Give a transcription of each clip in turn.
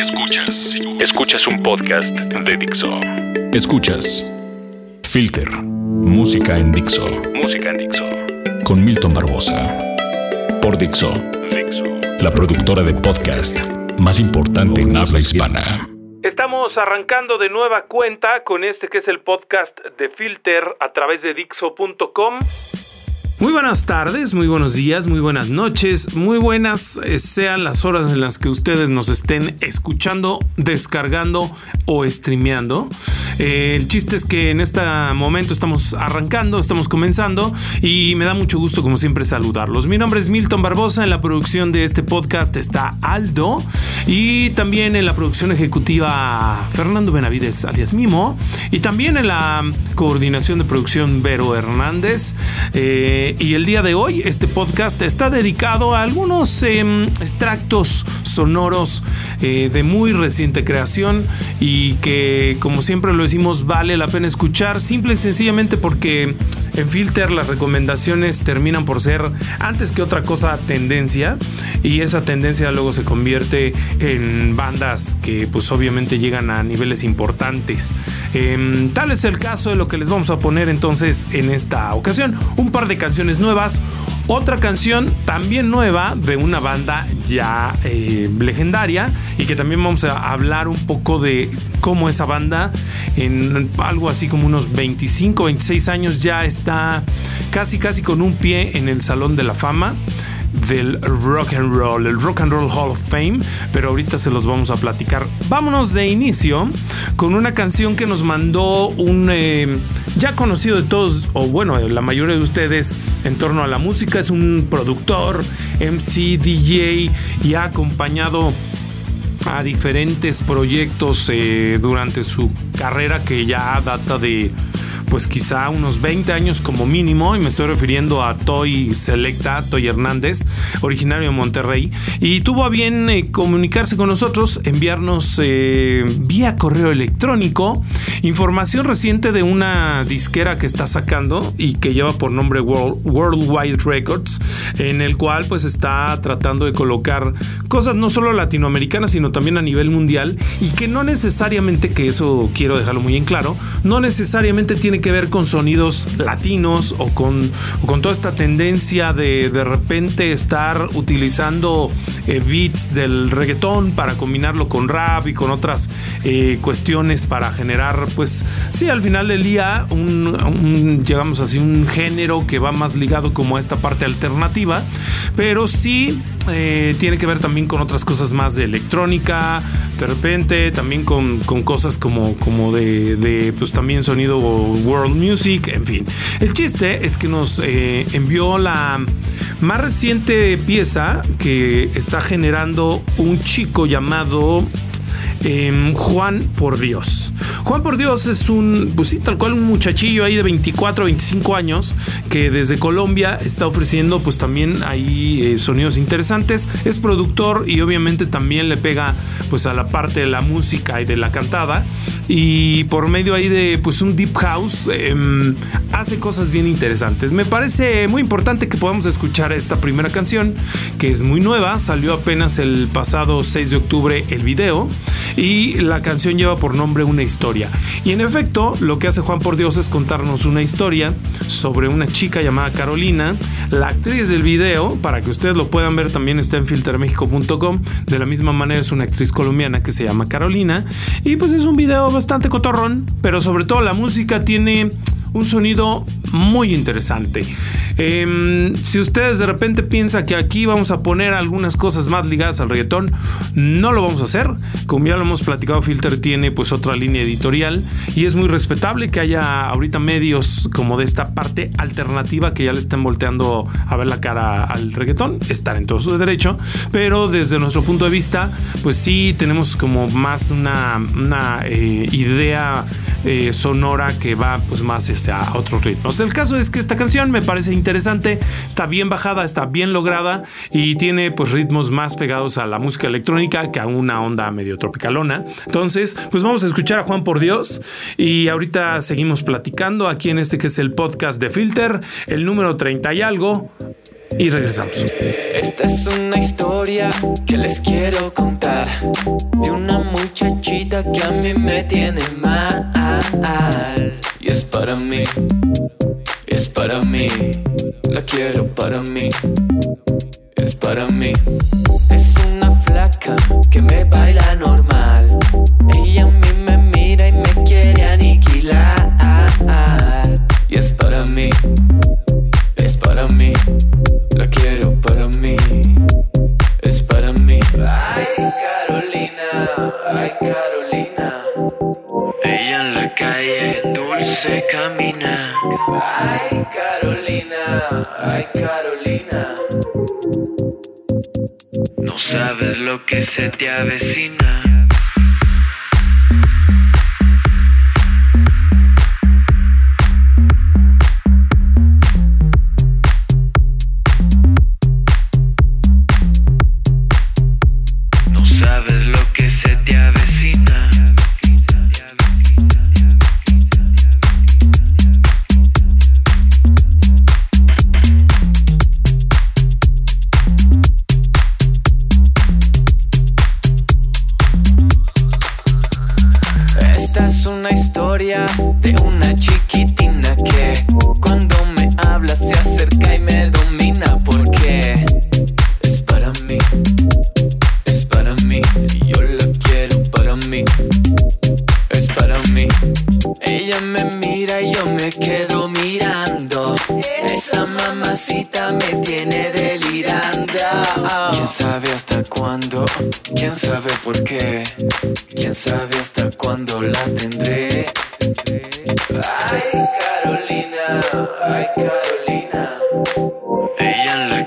Escuchas. Escuchas un podcast de Dixo. Escuchas. Filter. Música en Dixo. Música en Dixo. Con Milton Barbosa. Por Dixo. Dixo. La productora de podcast más importante en habla hispana. Estamos arrancando de nueva cuenta con este que es el podcast de Filter a través de Dixo.com. Muy buenas tardes, muy buenos días, muy buenas noches, muy buenas eh, sean las horas en las que ustedes nos estén escuchando, descargando o streameando. Eh, el chiste es que en este momento estamos arrancando, estamos comenzando y me da mucho gusto como siempre saludarlos. Mi nombre es Milton Barbosa, en la producción de este podcast está Aldo y también en la producción ejecutiva Fernando Benavides alias Mimo y también en la coordinación de producción Vero Hernández. Eh, y el día de hoy este podcast está dedicado a algunos em, extractos sonoros eh, de muy reciente creación y que como siempre lo decimos vale la pena escuchar simple y sencillamente porque en Filter las recomendaciones terminan por ser antes que otra cosa tendencia y esa tendencia luego se convierte en bandas que pues obviamente llegan a niveles importantes. Em, tal es el caso de lo que les vamos a poner entonces en esta ocasión. Un par de canciones nuevas, otra canción también nueva de una banda ya eh, legendaria y que también vamos a hablar un poco de cómo esa banda en algo así como unos 25, 26 años ya está casi casi con un pie en el Salón de la Fama del rock and roll, el Rock and Roll Hall of Fame, pero ahorita se los vamos a platicar. Vámonos de inicio con una canción que nos mandó un eh, ya conocido de todos, o bueno, la mayoría de ustedes en torno a la música, es un productor, MC, DJ y ha acompañado a diferentes proyectos eh, durante su carrera que ya data de pues quizá unos 20 años como mínimo, y me estoy refiriendo a Toy Selecta, Toy Hernández, originario de Monterrey, y tuvo a bien eh, comunicarse con nosotros, enviarnos eh, vía correo electrónico información reciente de una disquera que está sacando y que lleva por nombre World, Worldwide Records, en el cual pues está tratando de colocar cosas no solo latinoamericanas, sino también a nivel mundial, y que no necesariamente, que eso quiero dejarlo muy en claro, no necesariamente tiene que ver con sonidos latinos o con, con toda esta tendencia de de repente estar utilizando eh, beats del reggaetón para combinarlo con rap y con otras eh, cuestiones para generar, pues sí, al final del día, un, llegamos así, un género que va más ligado como a esta parte alternativa, pero sí eh, tiene que ver también con otras cosas más de electrónica, de repente también con, con cosas como, como de, de, pues también sonido world music, en fin. El chiste es que nos eh, envió la más reciente pieza que está generando un chico llamado Em, Juan por Dios. Juan por Dios es un, pues sí, tal cual un muchachillo ahí de 24, 25 años que desde Colombia está ofreciendo pues también ahí eh, sonidos interesantes. Es productor y obviamente también le pega pues a la parte de la música y de la cantada. Y por medio ahí de pues un deep house em, hace cosas bien interesantes. Me parece muy importante que podamos escuchar esta primera canción que es muy nueva. Salió apenas el pasado 6 de octubre el video y la canción lleva por nombre Una historia. Y en efecto, lo que hace Juan por Dios es contarnos una historia sobre una chica llamada Carolina. La actriz del video, para que ustedes lo puedan ver, también está en filtermexico.com. De la misma manera es una actriz colombiana que se llama Carolina. Y pues es un video bastante cotorrón, pero sobre todo la música tiene un sonido muy interesante. Em, si ustedes de repente piensan que aquí vamos a poner algunas cosas más ligadas al reggaetón, no lo vamos a hacer. Como ya lo hemos platicado, Filter tiene pues otra línea editorial y es muy respetable que haya ahorita medios como de esta parte alternativa que ya le estén volteando a ver la cara al reggaetón, estar en todo su derecho, pero desde nuestro punto de vista, pues sí tenemos como más una, eh, idea eh, sonora que va pues más a otros ritmos. El caso es que esta canción me parece interesante, está bien bajada, está bien lograda y tiene pues ritmos más pegados a la música electrónica que a una onda medio tropicalona. Entonces, pues vamos a escuchar a Juan por Dios y ahorita seguimos platicando aquí en este que es el podcast de Filter, el número 30 y algo. Y regresamos. Esta es una historia que les quiero contar de una muchachita que a mí me tiene mal. Y es para mí, es para mí, la quiero para mí, es para mí. Es una flaca que me baila te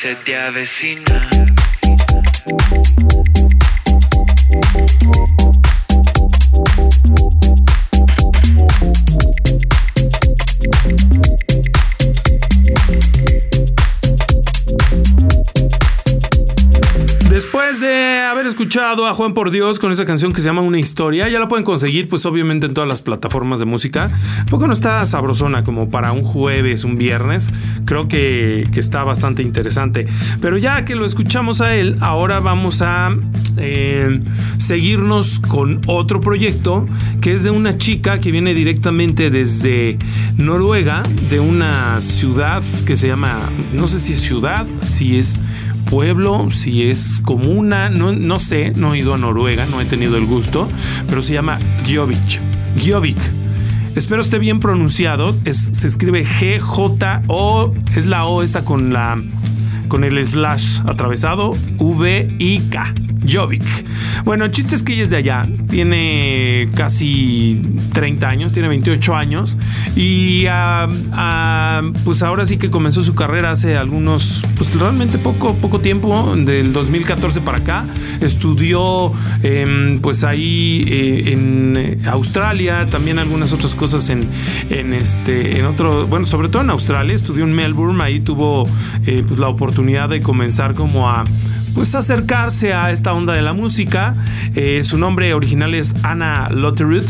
se te avecina. Escuchado a Juan por Dios con esa canción que se llama Una historia. Ya la pueden conseguir, pues obviamente en todas las plataformas de música. Poco no está sabrosona como para un jueves, un viernes. Creo que, está bastante interesante. Pero ya que lo escuchamos a él, ahora vamos a eh, seguirnos con otro proyecto que es de una chica que viene directamente desde Noruega, de una ciudad que se llama, no sé si es ciudad, si es pueblo, si es comuna, no, no sé, no he ido a Noruega, no he tenido el gusto, pero se llama Gjovik. Gjovik. Espero esté bien pronunciado. se escribe G-J-O. Es la O esta con la con el slash atravesado V-I-K. Jovic. Bueno, el chiste es que ella es de allá, tiene casi 30 años, tiene 28 años y pues ahora sí que comenzó su carrera hace algunos, pues realmente poco, poco tiempo, del 2014 para acá. Estudió em, pues ahí eh, en Australia, también algunas otras cosas en, en, este, en otro, bueno, sobre todo en Australia, estudió en Melbourne, ahí tuvo eh, pues la oportunidad de comenzar como a pues acercarse a esta onda de la música. Eh, su nombre original es Anna Lotterud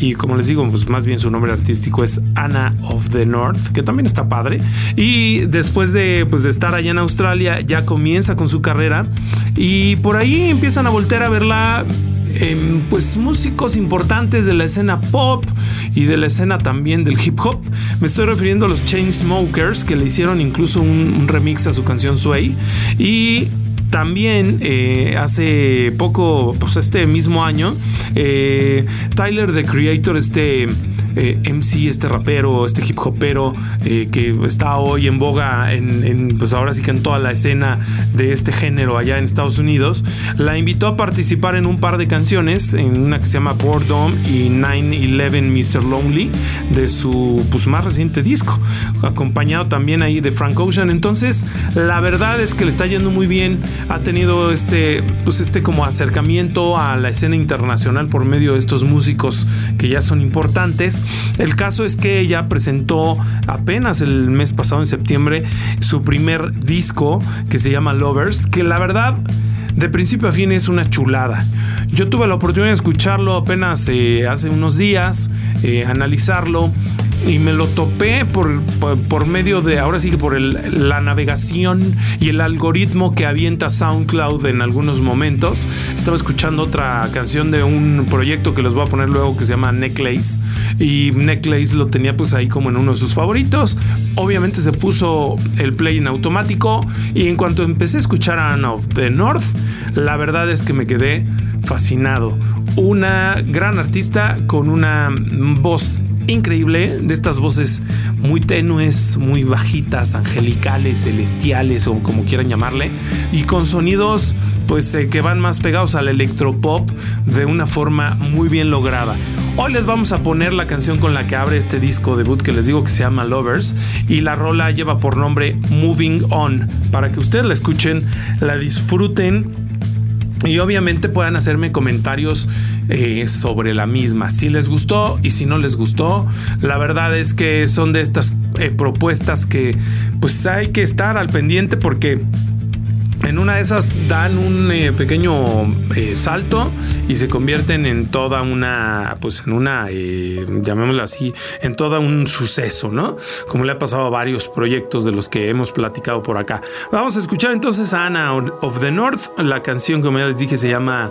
y como les digo, pues más bien su nombre artístico es Anna of the North, que también está padre. Y después de, pues, de estar allá en Australia, ya comienza con su carrera y por ahí empiezan a voltear a verla em, pues músicos importantes de la escena pop y de la escena también del hip hop. Me estoy refiriendo a los Chainsmokers que le hicieron incluso un, remix a su canción Sway y también eh, hace poco, pues este mismo año, eh, Tyler the Creator, este eh, MC, este rapero, este hip hopero eh, que está hoy en boga, en, pues ahora sí que en toda la escena de este género allá en Estados Unidos, la invitó a participar en un par de canciones, en una que se llama Boredom y 9-11 Mr. Lonely, de su pues, más reciente disco, acompañado también ahí de Frank Ocean. Entonces, la verdad es que le está yendo muy bien, ha tenido este, pues este como acercamiento a la escena internacional por medio de estos músicos que ya son importantes el caso es que ella presentó apenas el mes pasado, en septiembre, su primer disco que se llama Lovers, que la verdad de principio a fin es una chulada. Yo tuve la oportunidad de escucharlo apenas eh, hace unos días, eh, analizarlo y me lo topé por, por, medio de, ahora sí que por la navegación y el algoritmo que avienta SoundCloud en algunos momentos. Estaba escuchando otra canción de un proyecto que les voy a poner luego que se llama Necklace y Necklace lo tenía pues ahí como en uno de sus favoritos. Obviamente se puso el play en automático y en cuanto empecé a escuchar a Anna of the North, la verdad es que me quedé fascinado. Una gran artista con una voz increíble de estas voces muy tenues, muy bajitas, angelicales, celestiales o como quieran llamarle, y con sonidos pues eh, que van más pegados al electropop de una forma muy bien lograda. Hoy les vamos a poner la canción con la que abre este disco debut que les digo que se llama Lovers y la rola lleva por nombre Moving On para que ustedes la escuchen, la disfruten y obviamente puedan hacerme comentarios eh, sobre la misma. Si les gustó y si no les gustó, la verdad es que son de estas eh, propuestas que pues hay que estar al pendiente porque en una de esas dan un eh, pequeño eh, salto y se convierten en toda una, pues en una, eh, llamémoslo así, en todo un suceso, ¿no? Como le ha pasado a varios proyectos de los que hemos platicado por acá. Vamos a escuchar entonces a Anna of the North, la canción como ya les dije se llama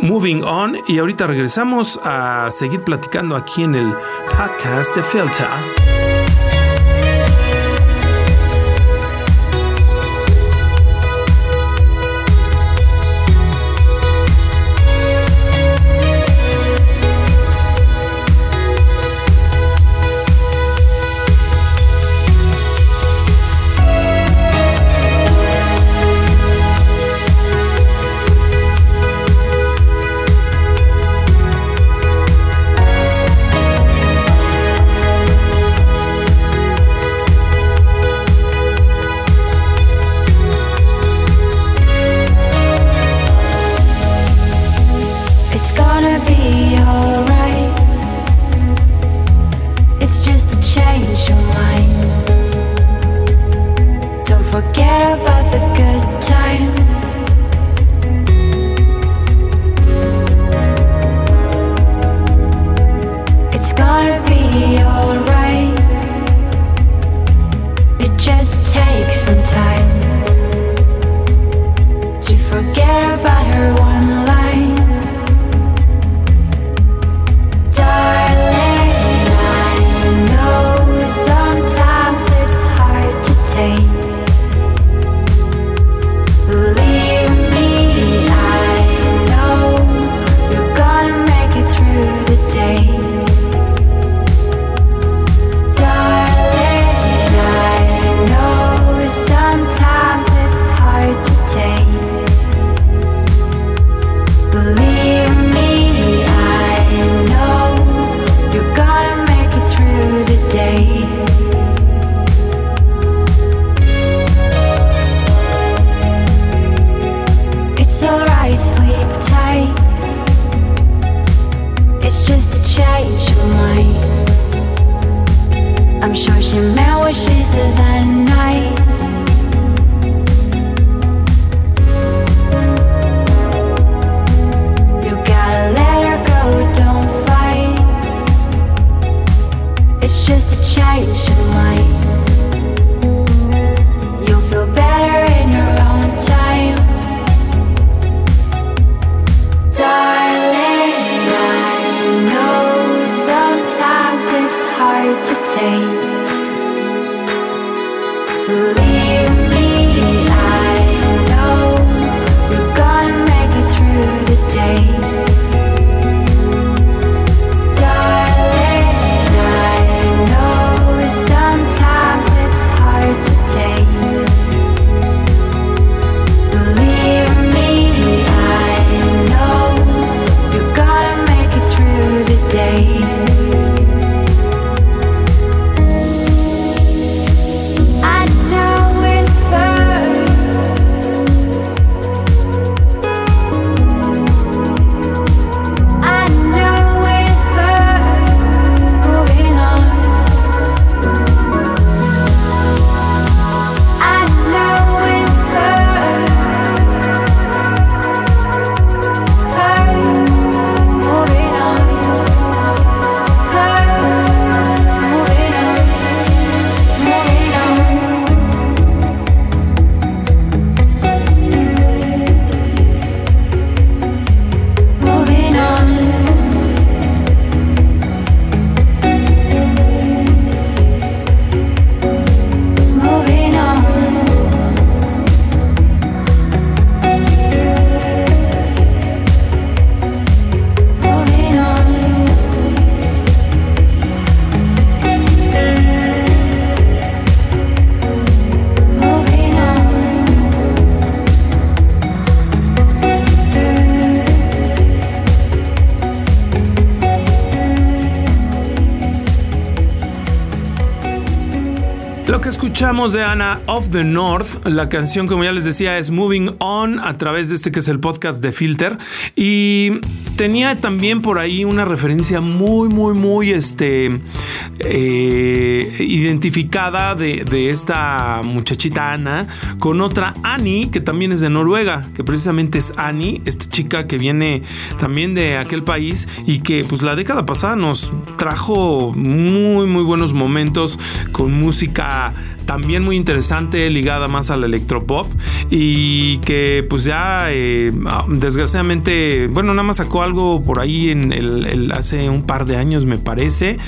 Moving On y ahorita regresamos a seguir platicando aquí en el podcast de Filter. Escuchamos de Anna of the North, la canción, como ya les decía, es Moving On a través de este que es el podcast de Filter. Y tenía también por ahí una referencia muy, muy, muy este, eh, identificada de, de, esta muchachita Ana con otra Annie, que también es de Noruega, que precisamente es Annie, esta chica que viene también de aquel país y que pues la década pasada nos trajo muy, muy buenos momentos con música también muy interesante, ligada más al electropop y que pues ya eh, desgraciadamente, bueno, nada más sacó algo por ahí en el, hace un par de años me parece.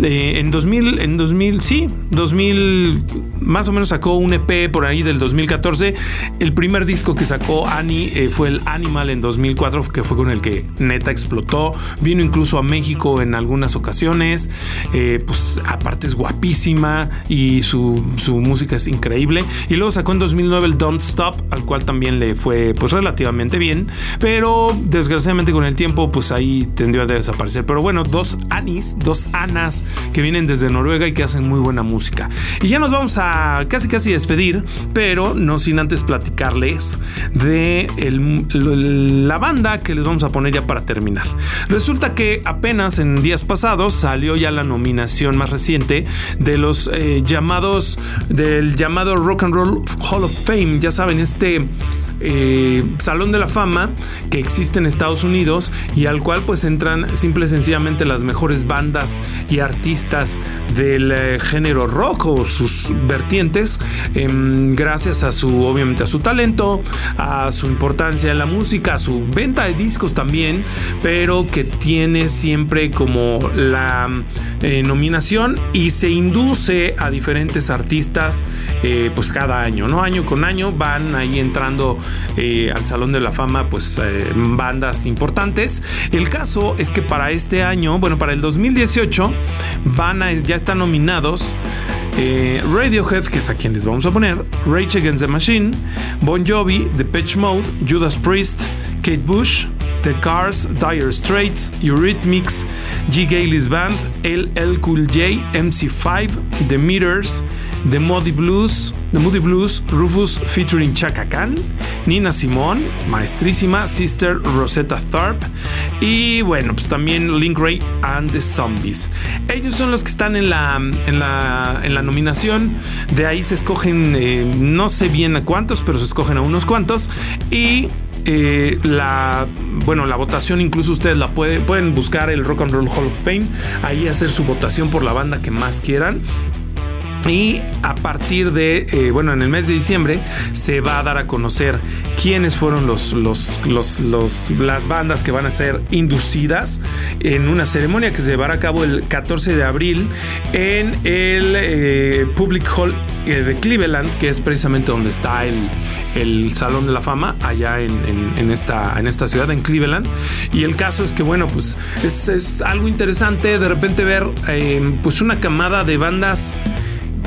Eh, en 2000, en 2000, sí, 2000, más o menos sacó un EP por ahí del 2014. El primer disco que sacó Annie eh, fue el Animal en 2004, que fue con el que neta explotó. Vino incluso a México en algunas ocasiones. pues aparte es guapísima y su su música es increíble. Y luego sacó en 2009 el Don't Stop, al cual también le fue pues relativamente bien, pero desgraciadamente con el tiempo pues ahí tendió a desaparecer. Pero bueno, dos Anis, dos Anas que vienen desde Noruega y que hacen muy buena música. Y ya nos vamos a casi casi despedir, pero no sin antes platicarles de la banda que les vamos a poner ya para terminar. Resulta que apenas en días pasados salió ya la nominación más reciente de los eh, llamados del llamado Rock and Roll Hall of Fame. Ya saben, este eh, Salón de la Fama que existe en Estados Unidos y al cual pues entran simple y sencillamente las mejores bandas y artistas del eh, género rock o sus vertientes em, gracias a su obviamente a su talento a su importancia en la música a su venta de discos también pero que tiene siempre como la eh, nominación y se induce a diferentes artistas pues cada año no año con año van ahí entrando eh, al Salón de la Fama pues eh, bandas importantes. El caso es que para este año, bueno, para el 2018 van a, ya están nominados eh, Radiohead, que es a quien les vamos a poner, Rage Against the Machine, Bon Jovi, The Pitch Mode, Judas Priest, Kate Bush, The Cars, Dire Straits, Eurythmics, G. Gailey's Band, LL Cool J, MC5, The Meters, The Moody Blues, The Moody Blues, Rufus featuring Chaka Khan, Nina Simone, maestrísima, Sister Rosetta Tharpe y bueno, pues también Link Ray and the Zombies. Ellos son los que están en la, en la, en la nominación. De ahí se escogen, eh, no sé bien a cuántos, pero se escogen a unos cuantos. Y eh, la bueno la votación incluso ustedes la pueden pueden buscar el Rock and Roll Hall of Fame ahí hacer su votación por la banda que más quieran. Y a partir de, eh, bueno, en el mes de diciembre se va a dar a conocer quiénes fueron los, los, los, las bandas que van a ser inducidas en una ceremonia que se llevará a cabo el 14 de abril en el eh, Public Hall de Cleveland, que es precisamente donde está el, el Salón de la Fama, allá en, en, esta, en esta ciudad, en Cleveland. Y el caso es que, bueno, pues es, es algo interesante de repente ver pues una camada de bandas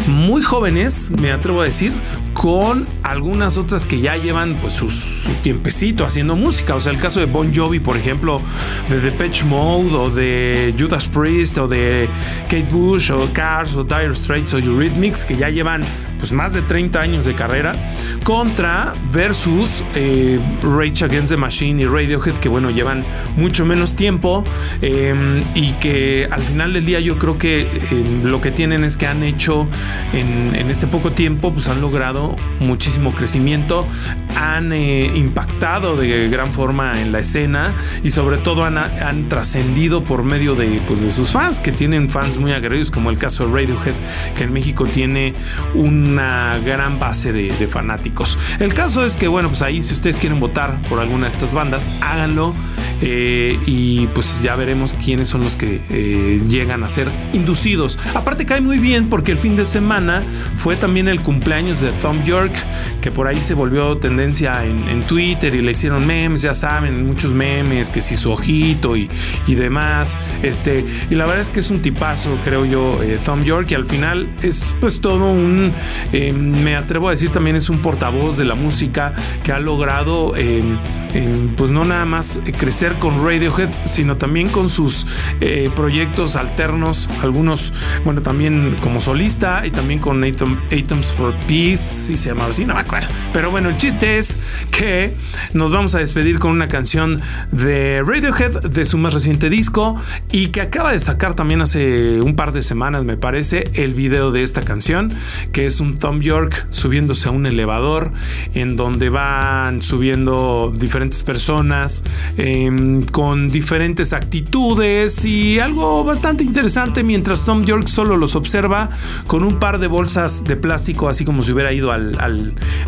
muy jóvenes, me atrevo a decir, con algunas otras que ya llevan pues su, tiempecito haciendo música. O sea, el caso de Bon Jovi, por ejemplo, de Depeche Mode o de Judas Priest o de Kate Bush o Cars o Dire Straits o Eurythmics, que ya llevan pues más de 30 años de carrera, contra versus eh, Rage Against the Machine y Radiohead, que bueno, llevan mucho menos tiempo em, y que al final del día yo creo que em, lo que tienen es que han hecho en, en este poco tiempo, pues han logrado muchísimo crecimiento, han eh, impactado de gran forma en la escena y sobre todo han, trascendido por medio de, pues, de sus fans, que tienen fans muy aguerridos, como el caso de Radiohead, que en México tiene una gran base de, fanáticos. El caso es que, bueno, pues ahí si ustedes quieren votar por alguna de estas bandas, háganlo eh, y pues ya veremos quiénes son los que eh, llegan a ser inducidos. Aparte cae muy bien porque el fin de semana fue también el cumpleaños de Tom York, que por ahí se volvió tendencia en, Twitter y le hicieron memes, ya saben, muchos memes, que si su ojito y, demás. Este, y la verdad es que es un tipazo, creo yo, eh, York, y al final es pues todo un, em, me atrevo a decir también es un portavoz de la música que ha logrado em, em, pues no nada más crecer con Radiohead, sino también con sus eh, proyectos alternos, algunos, bueno, también como solista y también con Atoms for Peace, si se llamaba así, no me acuerdo. Pero bueno, el chiste es que nos vamos a despedir con una canción de Radiohead de su más reciente disco y que acaba de sacar también hace un par de semanas, me parece, el video de esta canción, que es un Tom York subiéndose a un elevador en donde van subiendo diferentes personas em, con diferentes actitudes y algo bastante interesante mientras Tom York solo los observa con un par de bolsas de plástico así como si hubiera ido al,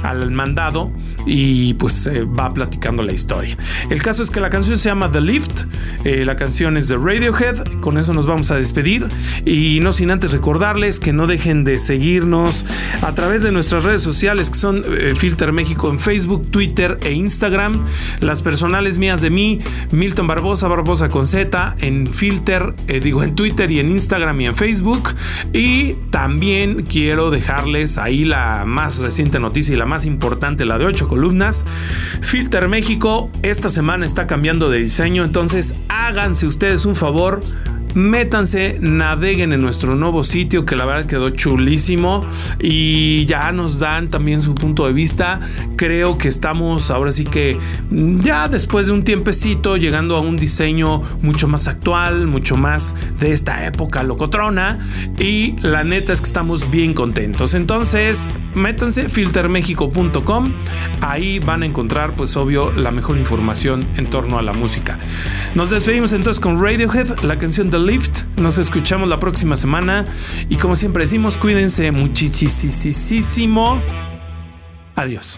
al, mandado y pues va platicando la historia. El caso es que la canción se llama The Lift, eh, la canción es de Radiohead, con eso nos vamos a despedir y no sin antes recordarles que no dejen de seguirnos a través de nuestras redes sociales que son eh, Filter México en Facebook, Twitter e Instagram, las personales mías de mí, Milton Barbosa, Barbosa con Z, en Filter, eh, digo en Twitter y en Instagram y en Facebook y también quiero dejarles ahí la más reciente noticia y la más importante, la de ocho columnas. Filter México esta semana está cambiando de diseño, entonces háganse ustedes un favor métanse, naveguen en nuestro nuevo sitio que la verdad quedó chulísimo y ya nos dan también su punto de vista. Creo que estamos ahora sí que ya después de un tiempecito llegando a un diseño mucho más actual, mucho más de esta época locotrona y la neta es que estamos bien contentos. Entonces, métanse filtermexico.com, ahí van a encontrar pues obvio la mejor información en torno a la música. Nos despedimos entonces con Radiohead, la canción del Lift. Nos escuchamos la próxima semana y como siempre decimos, cuídense muchísimo. Adiós.